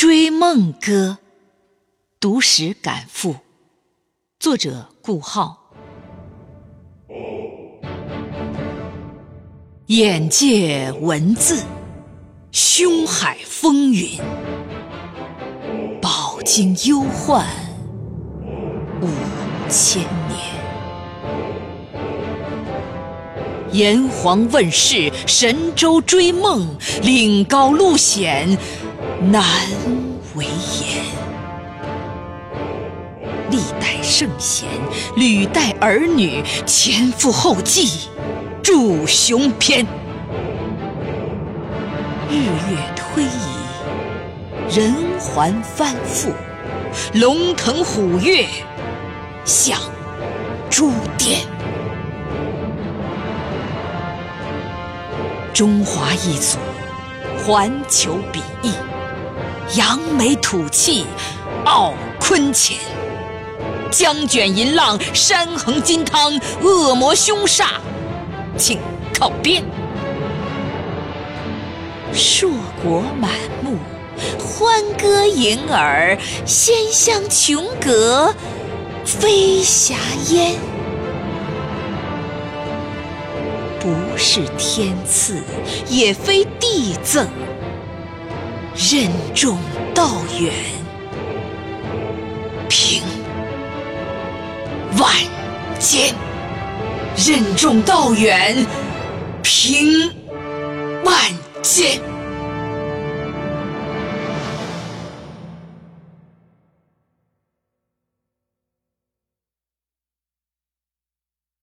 追梦歌》，读史感赋，作者顾浩。眼界文字，胸海风云，饱经忧患五千年。炎黄问世，神州追梦，岭高路险，难为言。历代圣贤，履带儿女，前赴后继，铸雄篇。日月推移，人寰翻覆，龙腾虎跃，向诸颠。中华一族，环球比翼，扬眉吐气，傲坤乾。江卷银浪，山横金汤，恶魔凶煞，请靠边。硕果满目，欢歌盈耳，仙香琼阁，飞霞烟。不是天赐，也非地赠，任重道远，平万间。任重道远，平万间。